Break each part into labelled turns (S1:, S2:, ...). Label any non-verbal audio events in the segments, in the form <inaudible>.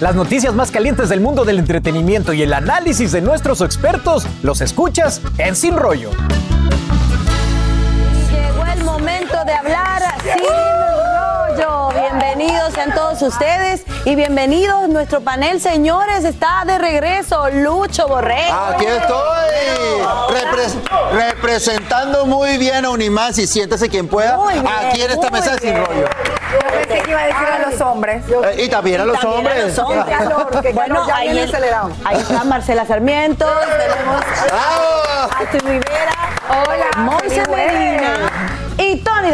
S1: Las noticias más calientes del mundo del entretenimiento y el análisis de nuestros expertos los escuchas en Sin Rollo.
S2: Llegó el momento de hablar. Bienvenidos sean todos ustedes y bienvenidos nuestro panel, señores. Está de regreso Lucho Borrego.
S3: Aquí estoy, repres- representando muy bien a Unimás y siéntese quien pueda
S2: bien,
S3: aquí en esta mesa de Sin
S2: bien.
S3: Rollo.
S4: Yo pensé que iba a decir a los hombres.
S3: Eh, y también a los
S2: También a
S3: hombres.
S2: los hombres.
S4: Calor, calor, <laughs>
S2: Bueno,
S4: ya
S2: ahí,
S4: viene
S2: es-
S4: acelerado.
S2: ahí está Marcela Sarmiento, tenemos
S3: ¡Bravo!
S2: a Rivera,
S4: Hola,
S2: Monse. Medina y Tony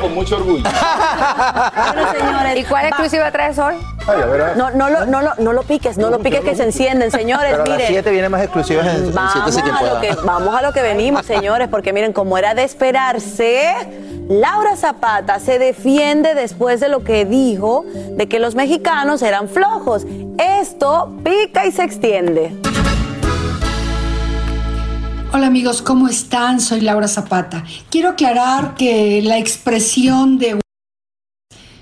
S3: Con mucho orgullo.
S2: Bueno, señores,
S4: ¿Y cuál
S2: va-
S4: exclusiva traes hoy?
S3: Ay, a ver, a ver.
S2: No, no, lo, no, lo, no lo piques, no lo piques que se encienden, señores.
S3: Pero a las
S2: miren.
S3: 7 viene más exclusivas en, en
S2: Vamos a, lo que, vamos a lo que venimos, señores, porque miren, como era de esperarse, Laura Zapata se defiende después de lo que dijo de que los mexicanos eran flojos. Esto pica y se extiende.
S5: Hola amigos, ¿cómo están? Soy Laura Zapata. Quiero aclarar que la expresión de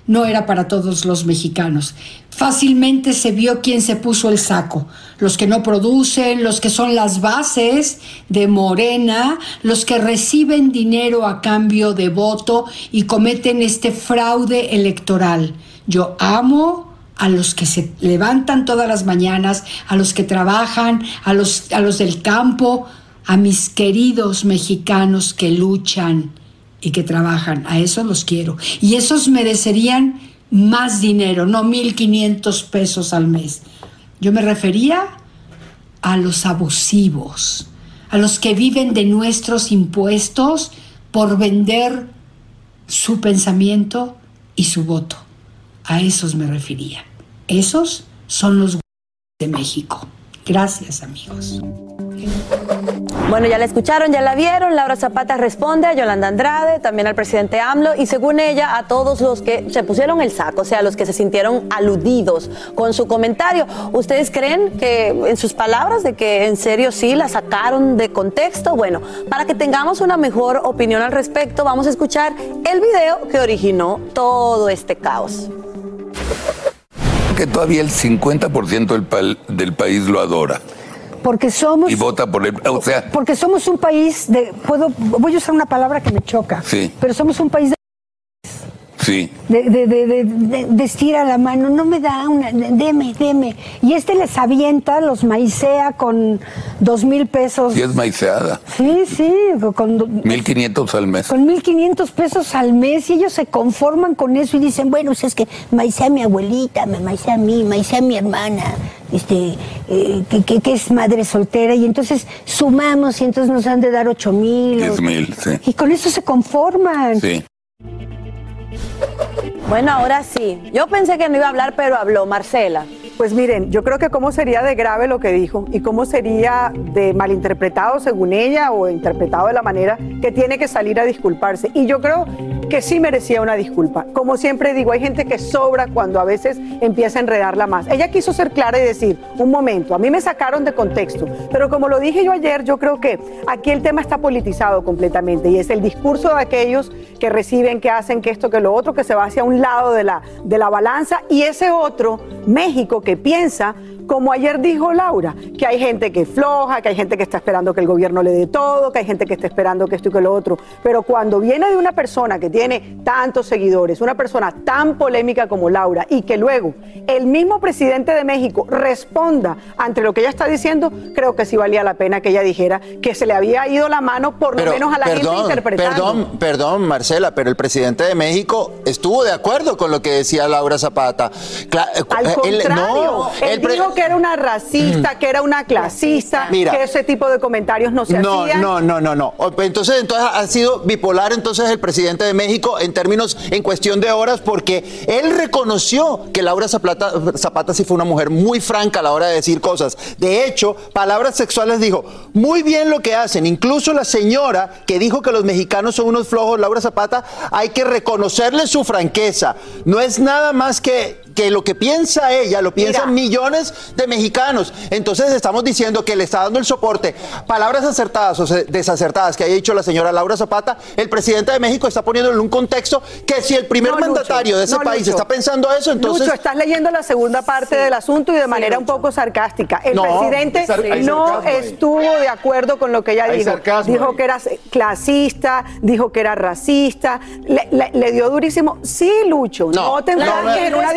S5: no era para todos los mexicanos. Fácilmente se vio quién se puso el saco. Los que no producen, los que son las bases de Morena, los que reciben dinero a cambio de voto y cometen este fraude electoral. Yo amo a los que se levantan todas las mañanas, a los que trabajan, a los, a los del campo, a mis queridos mexicanos que luchan y que trabajan, a esos los quiero. Y esos merecerían más dinero, no 1.500 pesos al mes. Yo me refería a los abusivos, a los que viven de nuestros impuestos por vender su pensamiento y su voto. A esos me refería. Esos son los de México. Gracias amigos.
S2: Bueno, ya la escucharon, ya la vieron. Laura Zapata responde a Yolanda Andrade, también al presidente AMLO y según ella a todos los que se pusieron el saco, o sea, los que se sintieron aludidos con su comentario. ¿Ustedes creen que en sus palabras de que en serio sí la sacaron de contexto? Bueno, para que tengamos una mejor opinión al respecto, vamos a escuchar el video que originó todo este caos.
S6: Que todavía el 50% del, pal- del país lo adora
S7: Porque somos,
S6: y vota por él. O sea,
S7: porque somos un país de, puedo, voy a usar una palabra que me choca,
S6: Sí.
S7: pero somos un país de,
S6: sí.
S7: de, de, de- de- de- de estira la mano, no me da una, de- deme, deme. Y este les avienta, los maicea con dos mil pesos.
S6: Sí es maiceada.
S7: Sí, sí, con, do-
S6: 1.500 al mes.
S7: con 1.500 pesos al mes y ellos se conforman con eso y dicen, bueno, pues es que maicea a mi abuelita, me maicea a mí, maicea a mi hermana, este, eh, que, que- que es madre soltera y entonces sumamos y entonces nos han de dar 8 mil.
S6: 10,000, sí.
S7: Y con eso se conforman.
S6: Sí.
S2: Bueno, ahora sí. Yo pensé que no iba a hablar, pero habló Marcela.
S8: Pues miren, yo creo que cómo sería de grave lo que dijo y cómo sería de malinterpretado según ella o interpretado de la manera que tiene que salir a disculparse. Y yo creo que sí merecía una disculpa. Como siempre digo, hay gente que sobra cuando a veces empieza a enredarla más. Ella quiso ser clara y decir, un momento, a mí me sacaron de contexto, pero como lo dije yo ayer, yo creo que aquí el tema está politizado completamente y es el discurso de aquellos que reciben, que hacen, que esto, que lo otro, que se va hacia un lado de la, de la balanza y ese otro, México, que piensa como ayer dijo Laura, que hay gente que floja, que hay gente que está esperando que el gobierno le dé todo, que hay gente que está esperando que esto y que lo otro. Pero cuando viene de una persona que tiene tantos seguidores, una persona tan polémica como Laura, y que luego el mismo presidente de México responda ante lo que ella está diciendo, creo que sí valía la pena que ella dijera que se le había ido la mano por lo menos a la gente interpretando.
S3: Perdón, perdón, Marcela, pero el presidente de México estuvo de acuerdo con lo que decía Laura Zapata.
S8: Al eh, contrario, él, dijo que era una racista, que era una clasista, que ese tipo de comentarios no se
S3: no,
S8: hacían.
S3: No, no, no, no. Entonces, entonces ha sido bipolar entonces el presidente de México en términos, en cuestión de horas, porque él reconoció que Laura Zapata, Zapata sí fue una mujer muy franca a la hora de decir cosas. De hecho, palabras sexuales dijo, muy bien lo que hacen. Incluso la señora que dijo que los mexicanos son unos flojos, Laura Zapata, hay que reconocerle su franqueza. No es nada más que que lo que piensa ella lo piensan millones de mexicanos. Entonces estamos diciendo que le está dando el soporte. Palabras acertadas o desacertadas que haya dicho la señora Laura Zapata, el presidente de México está poniéndolo en un contexto que si el primer mandatario de ese país está pensando eso, entonces...
S8: Lucho, estás leyendo la segunda parte del asunto y de manera un poco sarcástica. El presidente no estuvo de acuerdo con lo que ella dijo. Dijo que era clasista, dijo que era racista, le, dio durísimo. Sí, Lucho, no, te enfrasques en una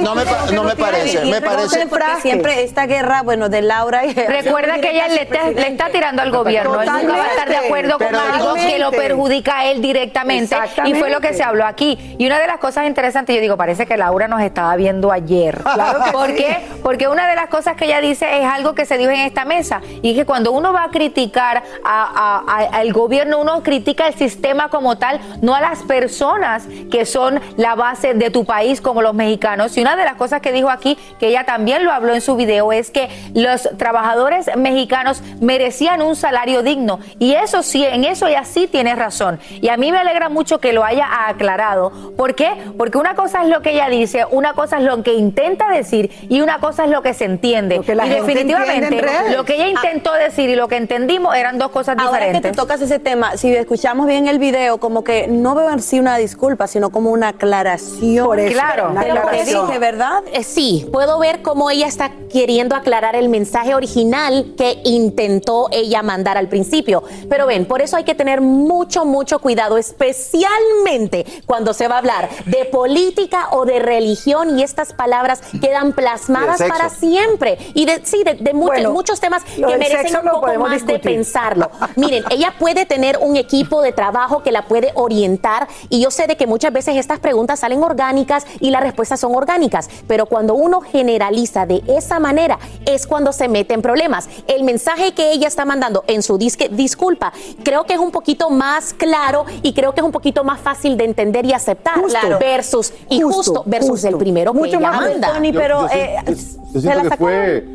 S3: no me parece, me parece.
S2: Porque siempre esta guerra, bueno, de Laura y...
S4: Recuerda que ella le está, tirando al gobierno. Él nunca va a estar de acuerdo con algo que lo perjudica a él directamente. Y fue lo que se habló aquí. Y una de las cosas interesantes, yo digo, parece que Laura nos estaba viendo ayer. <laughs> Claro ¿Por qué? Porque una de las cosas que ella dice es algo que se dijo en esta mesa. Y es que cuando uno va a criticar al gobierno, uno critica el sistema como tal, no a las personas que son la base de tu país como los mexicanos. Y una de las cosas que dijo aquí, que ella también lo habló en su video, es que los trabajadores mexicanos merecían un salario digno. Y eso sí, en eso ella sí tiene razón. Y a mí me alegra mucho que lo haya aclarado. ¿Por qué? Porque una cosa es lo que ella dice, una cosa es lo que intenta decir y una cosa es lo que se entiende. y definitivamente lo que ella intentó decir y lo que entendimos eran dos cosas
S2: Ahora
S4: diferentes.
S2: que te tocas ese tema, si escuchamos bien el video, como que no veo en sí una disculpa, sino como una aclaración.
S4: Por claro,
S2: una aclaración. ¿verdad?
S9: Eh, sí, puedo ver cómo ella está queriendo aclarar el mensaje original que intentó ella mandar al principio. Pero ven, por eso hay que tener mucho, mucho cuidado, especialmente cuando se va a hablar de política o de religión y estas palabras quedan plasmadas para siempre. Y de, sí, de, muchos, temas que merecen un poco más de pensarlo. Miren, ella puede tener un equipo de trabajo que la puede orientar y yo sé de que muchas veces estas preguntas salen orgánicas y las respuestas son orgánicas, pero cuando uno generaliza de esa manera es cuando se mete en problemas. El mensaje que ella está mandando en su disque, disculpa, creo que es un poquito más claro y creo que es un poquito más fácil de entender y aceptar versus y justo, versus el primero que ella manda.
S2: pero
S10: siento que fue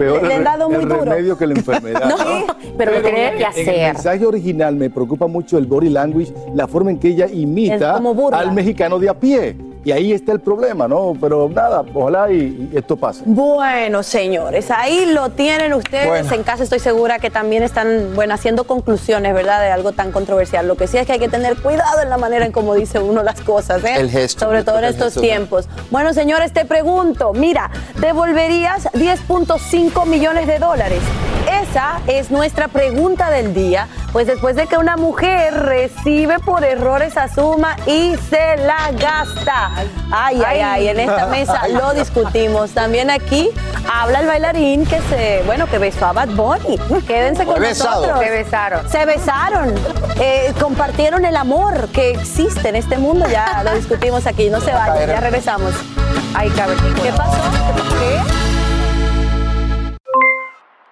S10: peor
S2: le, han dado muy
S10: el
S2: duro.
S10: remedio que la <laughs> enfermedad.
S9: no, pero lo tiene que hacer.
S10: En el mensaje original me preocupa mucho el body language, la forma en que ella imita al mexicano de a pie. Y ahí está el problema, ¿no? Pero nada, ojalá y, esto pase.
S2: Bueno, señores, ahí lo tienen ustedes. En casa estoy segura que también están, bueno, haciendo conclusiones, ¿verdad? De algo tan controversial. Lo que sí es que hay que tener cuidado en la manera en cómo dice uno las cosas, ¿eh?
S3: El gesto.
S2: Sobre todo en estos tiempos. Bueno, señores, te pregunto, mira, ¿devolverías 10.5 millones de dólares? Esa es nuestra pregunta del día, pues después de que una mujer recibe por errores a suma y se la gasta. Ay, ay, ay, en esta <laughs> mesa lo discutimos. También aquí habla el bailarín que se, bueno, que besó a Bad Bunny. Quédense con nosotros.
S4: Se besaron.
S2: Se besaron. Eh, compartieron el amor que existe en este mundo. Ya lo discutimos aquí. No se vayan, ya regresamos.
S4: Ay, cabrón.
S2: ¿Qué pasó? ¿Qué?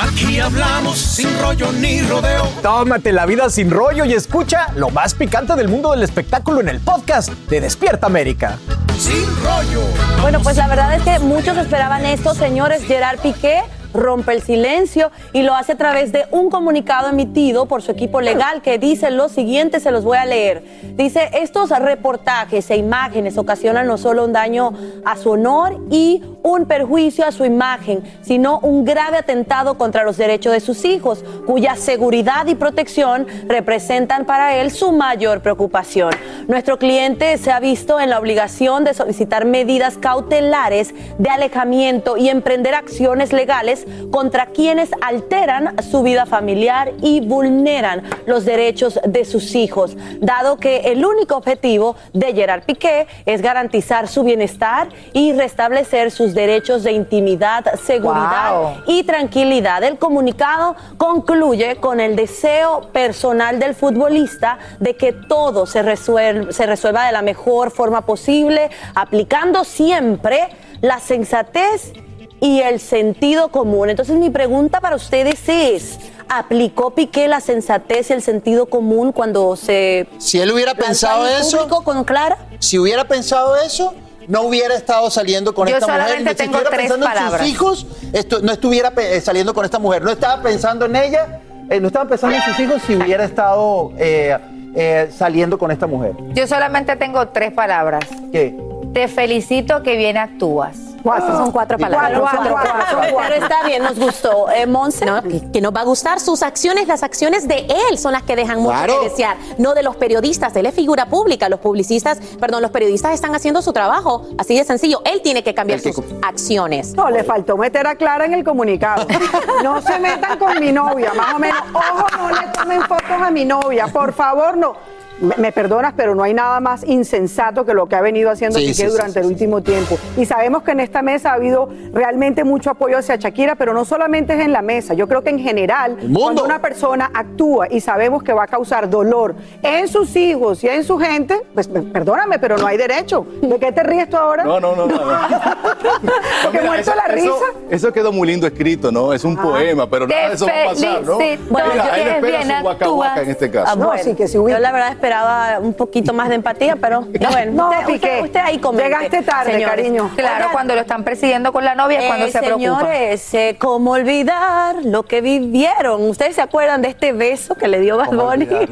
S1: Aquí hablamos sin rollo ni rodeo. Tómate la vida sin rollo y escucha lo más picante del mundo del espectáculo en el podcast de Despierta América.
S2: Sin rollo. Bueno, pues la verdad es que muchos esperaban esto, señores. Gerard Piqué rompe el silencio y lo hace a través de un comunicado emitido por su equipo legal que dice lo siguiente, se los voy a leer. Dice, estos reportajes e imágenes ocasionan no solo un daño a su honor y un perjuicio a su imagen, sino un grave atentado contra los derechos de sus hijos, cuya seguridad y protección representan para él su mayor preocupación. Nuestro cliente se ha visto en la obligación de solicitar medidas cautelares de alejamiento y emprender acciones legales contra quienes alteran su vida familiar y vulneran los derechos de sus hijos, dado que el único objetivo de Gerard Piqué es garantizar su bienestar y restablecer sus derechos de intimidad, seguridad
S4: Wow.
S2: y tranquilidad. El comunicado concluye con el deseo personal del futbolista de que todo se resuelva, se resuelva de la mejor forma posible, aplicando siempre la sensatez y el sentido común. Entonces mi pregunta para ustedes es, ¿aplicó Piqué la sensatez y el sentido común cuando se...
S3: Si él hubiera pensado eso-
S2: con Clara?
S3: Si hubiera pensado eso, no hubiera estado saliendo con
S4: Yo
S3: esta mujer.
S4: solamente
S3: Si
S4: tengo
S3: estuviera
S4: tres
S3: pensando en
S4: palabras.
S3: sus hijos, esto- no estuviera eh, saliendo con esta mujer. No estaba pensando en ella, eh, no estaba pensando en sus hijos si hubiera estado eh, eh, saliendo con esta mujer.
S4: Yo solamente tengo tres palabras.
S3: ¿Qué?
S4: Te felicito que bien actúas.
S9: Cuatro. Son cuatro palabras.
S2: Cuatro, cuatro, cuatro. Pero está bien, nos gustó. Eh, Monse.
S9: No, que, que nos va a gustar sus acciones, las acciones de él son las que dejan mucho
S3: Claro.
S9: que desear, no de los periodistas. Él es figura pública, los publicistas, perdón, los periodistas están haciendo su trabajo, así de sencillo. Él tiene que cambiar sus acciones.
S8: No, le faltó meter a Clara en el comunicado. <laughs> No se metan con mi novia, más o menos. Ojo, no le tomen fotos a mi novia, por favor, no. Me, me perdonas, pero no hay nada más insensato que lo que ha venido haciendo
S3: Sí,
S8: Piqué
S3: sí, sí,
S8: durante el último tiempo. Y sabemos que en esta mesa ha habido realmente mucho apoyo hacia Shakira, pero no solamente es en la mesa. Yo creo que en general, cuando una persona actúa y sabemos que va a causar dolor en sus hijos y en su gente, pues me- perdóname, pero no hay derecho. ¿De qué te ríes tú ahora?
S10: No, no, no, no. no. <laughs> <laughs>
S8: Porque
S10: Mira,
S8: muerto la risa.
S10: Eso, eso quedó muy lindo escrito, ¿no? Es un poema, pero nada de eso va a pasar, ¿no? Mira,
S2: que
S10: él espera
S2: bien
S10: su guaca guaca en este caso.
S2: Ah, bueno, Yo la verdad esperaba un poquito más de empatía, pero <laughs> bueno,
S4: No,
S2: usted, usted- usted ahí comente.
S4: llegaste tarde,
S2: señores.
S4: cariño. Claro,
S2: Oigan,
S4: cuando lo están persiguiendo con la novia es cuando
S2: eh,
S4: se preocupa.
S2: Señores, eh, ¿cómo olvidar lo que vivieron? ¿Ustedes se acuerdan de este beso que le dio Bad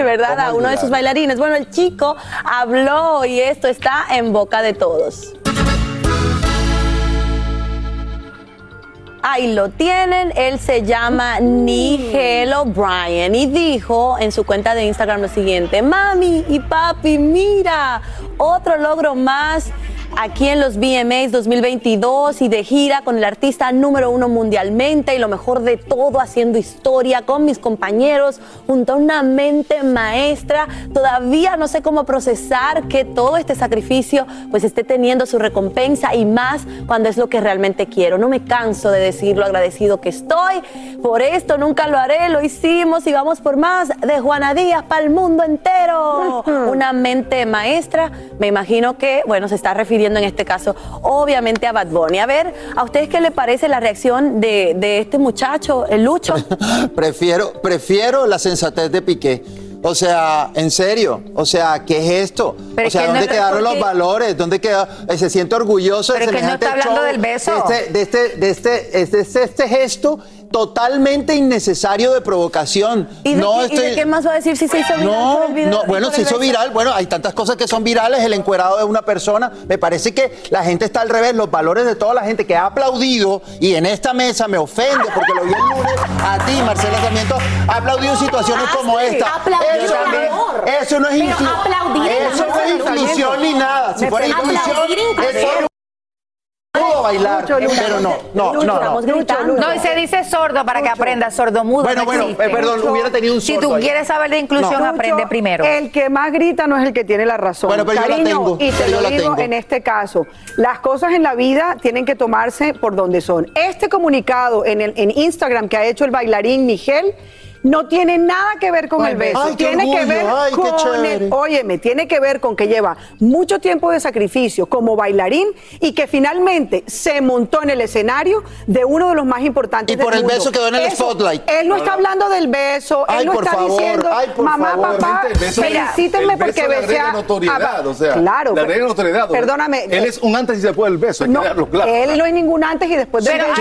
S2: verdad,
S4: ¿Cómo
S2: a uno de sus bailarines? Bueno, el chico habló y esto está en boca de todos. Ahí lo tienen, él se llama Nigel O'Brien y dijo en su cuenta de Instagram lo siguiente, mami y papi, mira, otro logro más aquí en los VMAs 2022 y de gira con el artista número uno mundialmente y lo mejor de todo haciendo historia con mis compañeros junto a una mente maestra. Todavía no sé cómo procesar que todo este sacrificio pues esté teniendo su recompensa y más cuando es lo que realmente quiero. No me canso de decir lo agradecido que estoy. Por esto nunca lo haré, lo hicimos y vamos por más de Juana Díaz para el mundo entero. Una mente maestra, me imagino que, bueno, se está refiriendo favoreciendo en este caso, obviamente, a Bad Bunny. A ver, ¿a ustedes qué le parece la reacción de, de este muchacho, el Lucho? <laughs>
S3: prefiero, prefiero la sensatez de Piqué. O sea, en serio, o sea, ¿qué es esto?
S4: Pero
S3: o sea,
S4: no
S3: ¿dónde
S4: es
S3: quedaron los
S4: porque-
S3: valores? ¿Dónde queda? eh, Se siente orgulloso de
S4: Pero es que no está hablando
S3: show,
S4: del beso.
S3: De este, de este, de este, de este, este gesto totalmente innecesario de provocación.
S2: ¿Y de,
S3: no
S2: qué, y de qué más va a decir si se hizo viral
S3: no,
S2: por el video?
S3: no, bueno, se hizo viral. Bueno, hay tantas cosas que son virales. El encuerado de una persona. Me parece que la gente está al revés. Los valores de toda la gente que ha aplaudido y en esta mesa me ofende porque lo vi el lunes a ti, Marcela Sarmiento, ha aplaudido situaciones como esta.
S9: Aplaudir
S3: Eso, eso no es
S9: Pero
S3: inclu-
S9: aplaudir el
S3: Eso no es inclusión ni nada. Si fuera inclusión,
S9: inclusión.
S3: eso pudo bailar.
S8: Lucho, Lucho.
S3: Pero no, no,
S8: Lucho,
S3: no, no.
S4: No, y se dice sordo para que aprenda, sordomudo.
S3: Bueno,
S4: no
S3: bueno,
S4: existe.
S3: eh, perdón, hubiera tenido un
S4: Si
S3: sordo
S4: tú
S3: ahí.
S4: quieres saber de inclusión,
S3: No.
S4: aprende
S8: Lucho,
S4: primero.
S8: El que más grita no es el que tiene la razón.
S3: Bueno, pero yo la
S8: Cariño,
S3: tengo,
S8: y te lo digo en este caso. Las cosas en la vida tienen que tomarse por donde son. Este comunicado en, el, en Instagram que ha hecho el bailarín Miguel no tiene nada que ver con
S3: Ay,
S8: el beso.
S3: ay, qué
S8: tiene que ver
S3: ay,
S8: con el, óyeme, tiene que ver con que lleva mucho tiempo de sacrificio como bailarín y que finalmente se montó en el escenario de uno de los más importantes
S3: Y por
S8: del
S3: el
S8: mundo.
S3: beso quedó en el
S8: Eso,
S3: spotlight.
S8: Él no está hablando del beso,
S3: Ay,
S8: él no está
S3: favor,
S8: diciendo,
S3: ay, por
S8: mamá,
S3: favor".
S8: papá, felicítenme porque besé a-
S10: notoriedad,
S8: a-
S10: o sea,
S8: claro,
S10: le agrega notoriedad.
S8: Perdóname.
S10: Él es un antes y después del beso, hay
S8: No,
S10: que claro.
S8: él no es ningún antes y después del beso.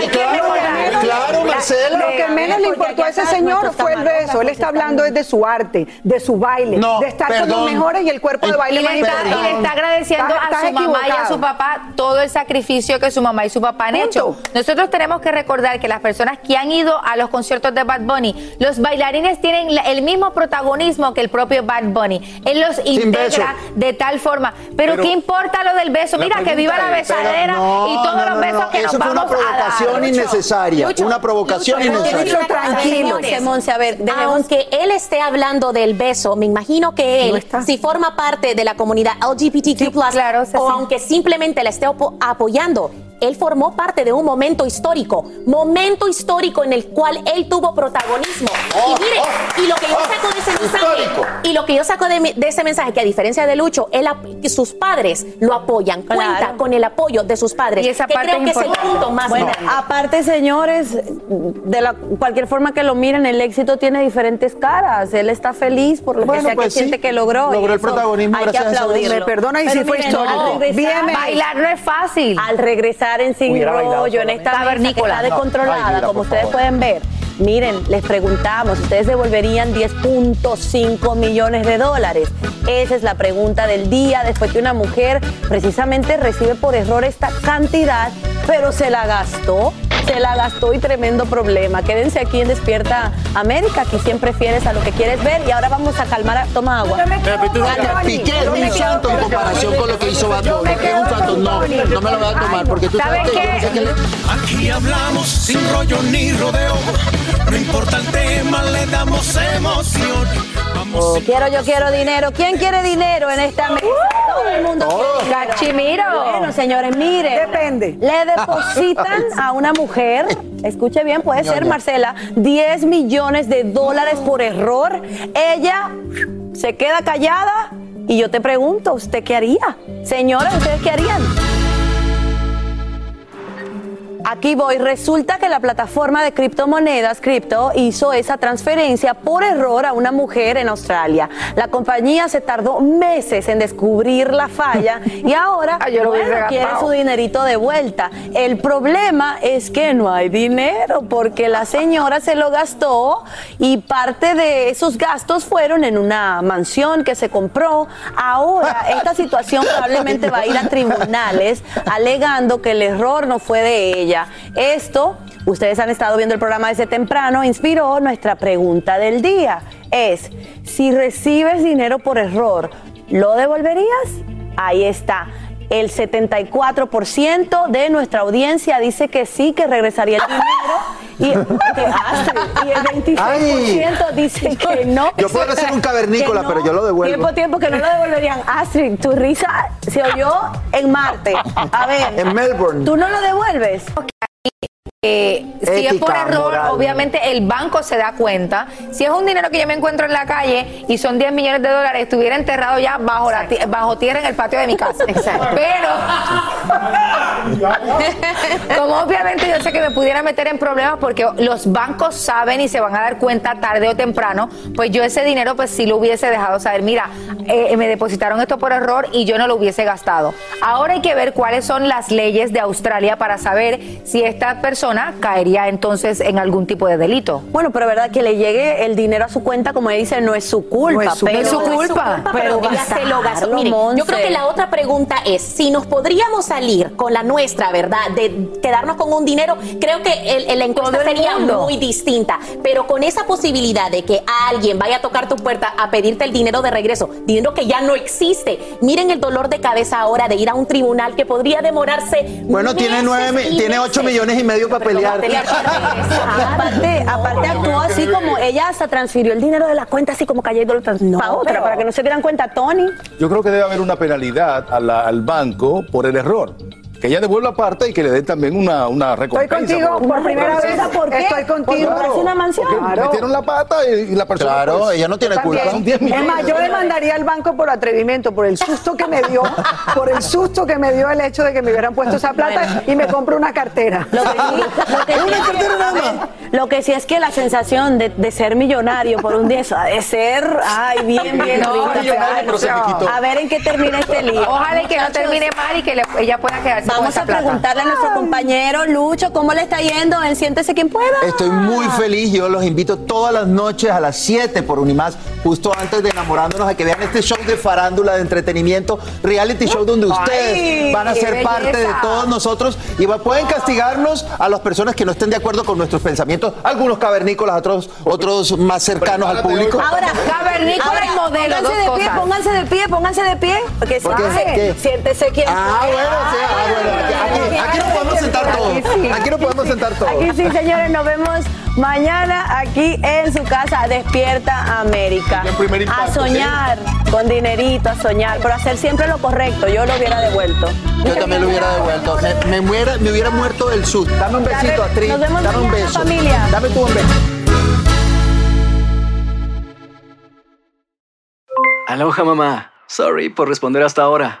S3: claro, Marcela.
S8: Lo que menos le importó a ese señor fue el beso. Él está hablando es de su arte, de su baile,
S3: No,
S8: de estar con los mejores y el cuerpo de
S3: Eh,
S8: baile
S4: Y
S8: más
S4: le, está, y le está agradeciendo
S8: Estás-
S4: a
S8: estás
S4: su mamá y a su papá todo el sacrificio que su mamá y su papá han
S8: Punto.
S4: hecho. Nosotros tenemos que recordar que las personas que han ido a los conciertos de Bad Bunny, los bailarines tienen el mismo protagonismo que el propio Bad Bunny. Él los integra de tal forma. Pero,
S10: Pero
S4: ¿qué importa lo del beso? Mira, que viva la besadera
S3: no,
S4: y todos
S3: no,
S4: los
S3: no,
S4: besos
S3: no,
S4: que
S3: Eso
S4: nos
S3: fue una
S4: vamos a dar.
S3: provocación innecesaria.
S9: Lucho,
S3: una provocación innecesaria.
S9: una cosa,
S2: Tranquilo,
S9: señores.
S2: Monse, a ver, dejemos-
S9: Aunque él esté hablando del beso, me imagino que él, si forma parte de la comunidad LGBTQ+,
S4: claro,
S9: o
S4: sí.
S9: aunque simplemente la esté apo- apoyando, él formó parte de un momento histórico, momento histórico en el cual él tuvo protagonismo.
S3: Oh,
S9: y mire,
S3: oh,
S9: y lo que yo
S3: oh,
S9: saco de ese
S3: histórico.
S9: mensaje, y lo que yo saco de, ese mensaje, que a diferencia de Lucho, él, que sus padres lo apoyan, cuenta con el apoyo de sus padres.
S4: Y esa
S9: que
S4: parte
S9: creo
S4: es
S9: que es el
S4: importante.
S9: punto más
S2: Bueno,
S9: grande.
S2: aparte, señores, de la, cualquier forma que lo miren, el éxito tiene diferentes caras. Él está feliz por lo
S3: Bueno,
S2: que sea
S3: pues
S2: que
S3: sí,
S2: siente que logró.
S3: logró el protagonismo
S2: Hay que
S3: gracias a eso.
S2: aplaudirlo.
S8: Me perdona y
S2: Pero
S8: si fue
S2: miren,
S8: histórico.
S2: regresar-
S8: Bien,
S4: Bailar no es fácil.
S2: Al regresar en Sin Rollo, en esta está descontrolada,
S3: Ay, mira,
S2: como ustedes
S3: favor.
S2: pueden ver, miren, les preguntamos, ¿ustedes devolverían 10.5 millones de dólares? Esa es la pregunta del día, después que una mujer precisamente recibe por error esta cantidad, pero se la gastó, se la gastó y tremendo problema. Quédense aquí en Despierta América, aquí siempre fieres a lo que quieres ver y ahora vamos a calmar, a, toma agua.
S3: Piqué es un santo en comparación con lo que hizo Bad Bunny. Es un santo. No, no me lo voy a tomar porque tú sabes
S4: ¿Saben
S3: que yo no
S4: qué?
S3: sé qué le...
S11: Aquí hablamos sin rollo ni rodeo. No importa el tema, le damos emoción. Vamos
S2: Oh, quiero, yo quiero dinero. ¿Quién quiere dinero en esta mesa? Todo el mundo quiere.
S4: Cachimiro.
S2: Bueno, señores, miren.
S8: Depende.
S2: Le depositan <laughs> a una mujer, escuche bien, puede ser Marcela, 10 millones de dólares por error. Ella se queda callada y yo te pregunto, ¿usted qué haría? Señora, ¿ustedes qué harían? Aquí voy. Resulta que la plataforma de criptomonedas Crypto hizo esa transferencia por error a una mujer en Australia. La compañía se tardó meses en descubrir la falla y ahora <laughs>
S4: Ay,
S2: bueno, quiere su dinerito de vuelta. El problema es que no hay dinero porque la señora se lo gastó y parte de esos gastos fueron en una mansión que se compró. Ahora <laughs> esta situación probablemente va a ir a tribunales alegando que el error no fue de ella. Esto, ustedes han estado viendo el programa desde temprano, inspiró nuestra pregunta del día. Es, si recibes dinero por error, ¿lo devolverías? Ahí está. El 74% de nuestra audiencia dice que sí, que regresaría el dinero. Y, <laughs> que Astrid, y el 26% dice que no.
S3: Yo puedo ser un cavernícola,
S2: no.
S3: pero yo lo devuelvo.
S2: Tiempo, tiempo, que no lo devolverían. Astrid, tu risa se oyó en Marte. A ver.
S3: En Melbourne.
S2: ¿Tú no lo devuelves?
S4: Eh, si es por error,
S3: moral.
S4: obviamente el banco se da cuenta. Si es un dinero que yo me encuentro en la calle y son 10 millones de dólares, estuviera enterrado ya bajo, la ti- bajo tierra en el patio de mi casa. Pero, como obviamente yo sé que me pudiera meter en problemas porque los bancos saben y se van a dar cuenta tarde o temprano, pues yo ese dinero pues sí lo hubiese dejado saber. Mira, eh, me depositaron esto por error y yo no lo hubiese gastado. Ahora hay que ver cuáles son las leyes de Australia para saber si esta persona caería entonces en algún tipo de delito.
S2: Bueno, pero verdad que le llegue el dinero a su cuenta, como ella dice, no es su culpa.
S4: No es su-
S2: pero,
S4: no es su culpa.
S9: pero ella se lo gastó. Miren, yo creo que la otra pregunta es, si nos podríamos salir con la nuestra, ¿verdad? De quedarnos con un dinero, creo que el, el- la encuesta sería
S2: mundo.
S9: muy distinta. Pero con esa posibilidad de que alguien vaya a tocar tu puerta a pedirte el dinero de regreso, dinero que ya no existe, miren el dolor de cabeza ahora de ir a un tribunal que podría demorarse.
S3: Bueno, tiene nueve, tiene ocho millones y medio para
S9: a
S3: pelear. <laughs>
S2: Aparte, aparte actuó así como ella hasta transfirió el dinero de la cuenta así como cayendo para otra,
S7: pero-
S2: para que no se dieran cuenta Tony.
S10: Yo creo que debe haber una penalidad a la- al banco por el error. Que ella devuelva parte y que le den también una, una recompensa.
S8: contigo por primera vez.
S2: ¿Por qué?
S8: Estoy contigo.
S2: Porque hace una mansión.
S8: Claro.
S10: metieron la pata y, y la persona.
S3: Claro,
S10: pues,
S3: ella no tiene culpa.
S10: Son 10
S8: Es más, yo demandaría al banco por atrevimiento, por el susto que me dio, por el susto que me dio el hecho de que me hubieran puesto esa plata y me compro una cartera.
S2: Lo que, sí- lo que <laughs> sí es que- a ver, lo que sí es que la sensación de, de ser millonario por un día, de ser, ay, bien, <laughs> bien
S4: No,
S2: rica.
S4: millonario,
S10: pero se me quitó.
S2: A ver en qué termina este lío.
S4: Ojalá y que no termine mal y que le- ella pueda quedarse
S2: Vamos
S4: esa
S2: a
S4: plata.
S2: preguntarle a nuestro compañero Lucho cómo le está yendo en Siéntese quien pueda.
S3: Estoy muy feliz, yo los invito todas las noches a las 7 por Unimás, justo antes de enamorándonos, a que vean este show de farándula, de entretenimiento, reality show donde ustedes
S4: Ay,
S3: van a ser parte de todos nosotros y va- pueden castigarnos a las personas que no estén de acuerdo con nuestros pensamientos, algunos cavernícolas, otros, otros más cercanos al público.
S2: Ahora,
S4: Cavernícola y modelo,
S2: pónganse de pie,
S4: cosas.
S2: pónganse de pie, pónganse de pie. Porque
S3: ¿Por
S2: quien
S3: Ah, bueno, sí, ah, bueno, aquí, aquí, aquí podemos sentar todos. Aquí nos podemos sentar todos.
S2: Aquí sí, señores, nos vemos mañana aquí en su casa, Despierta América.
S10: Impacto,
S2: A soñar con dinerito, a soñar, pero hacer siempre lo correcto. Yo lo hubiera devuelto.
S3: Yo también lo hubiera devuelto. Me, me muera- me hubiera muerto del sud. Dame un besito, Astrid.
S2: Nos vemos
S3: Dame un
S2: mañana,
S3: beso.
S2: familia.
S3: Dame tú un beso.
S12: Aloha mamá. Sorry por responder hasta ahora.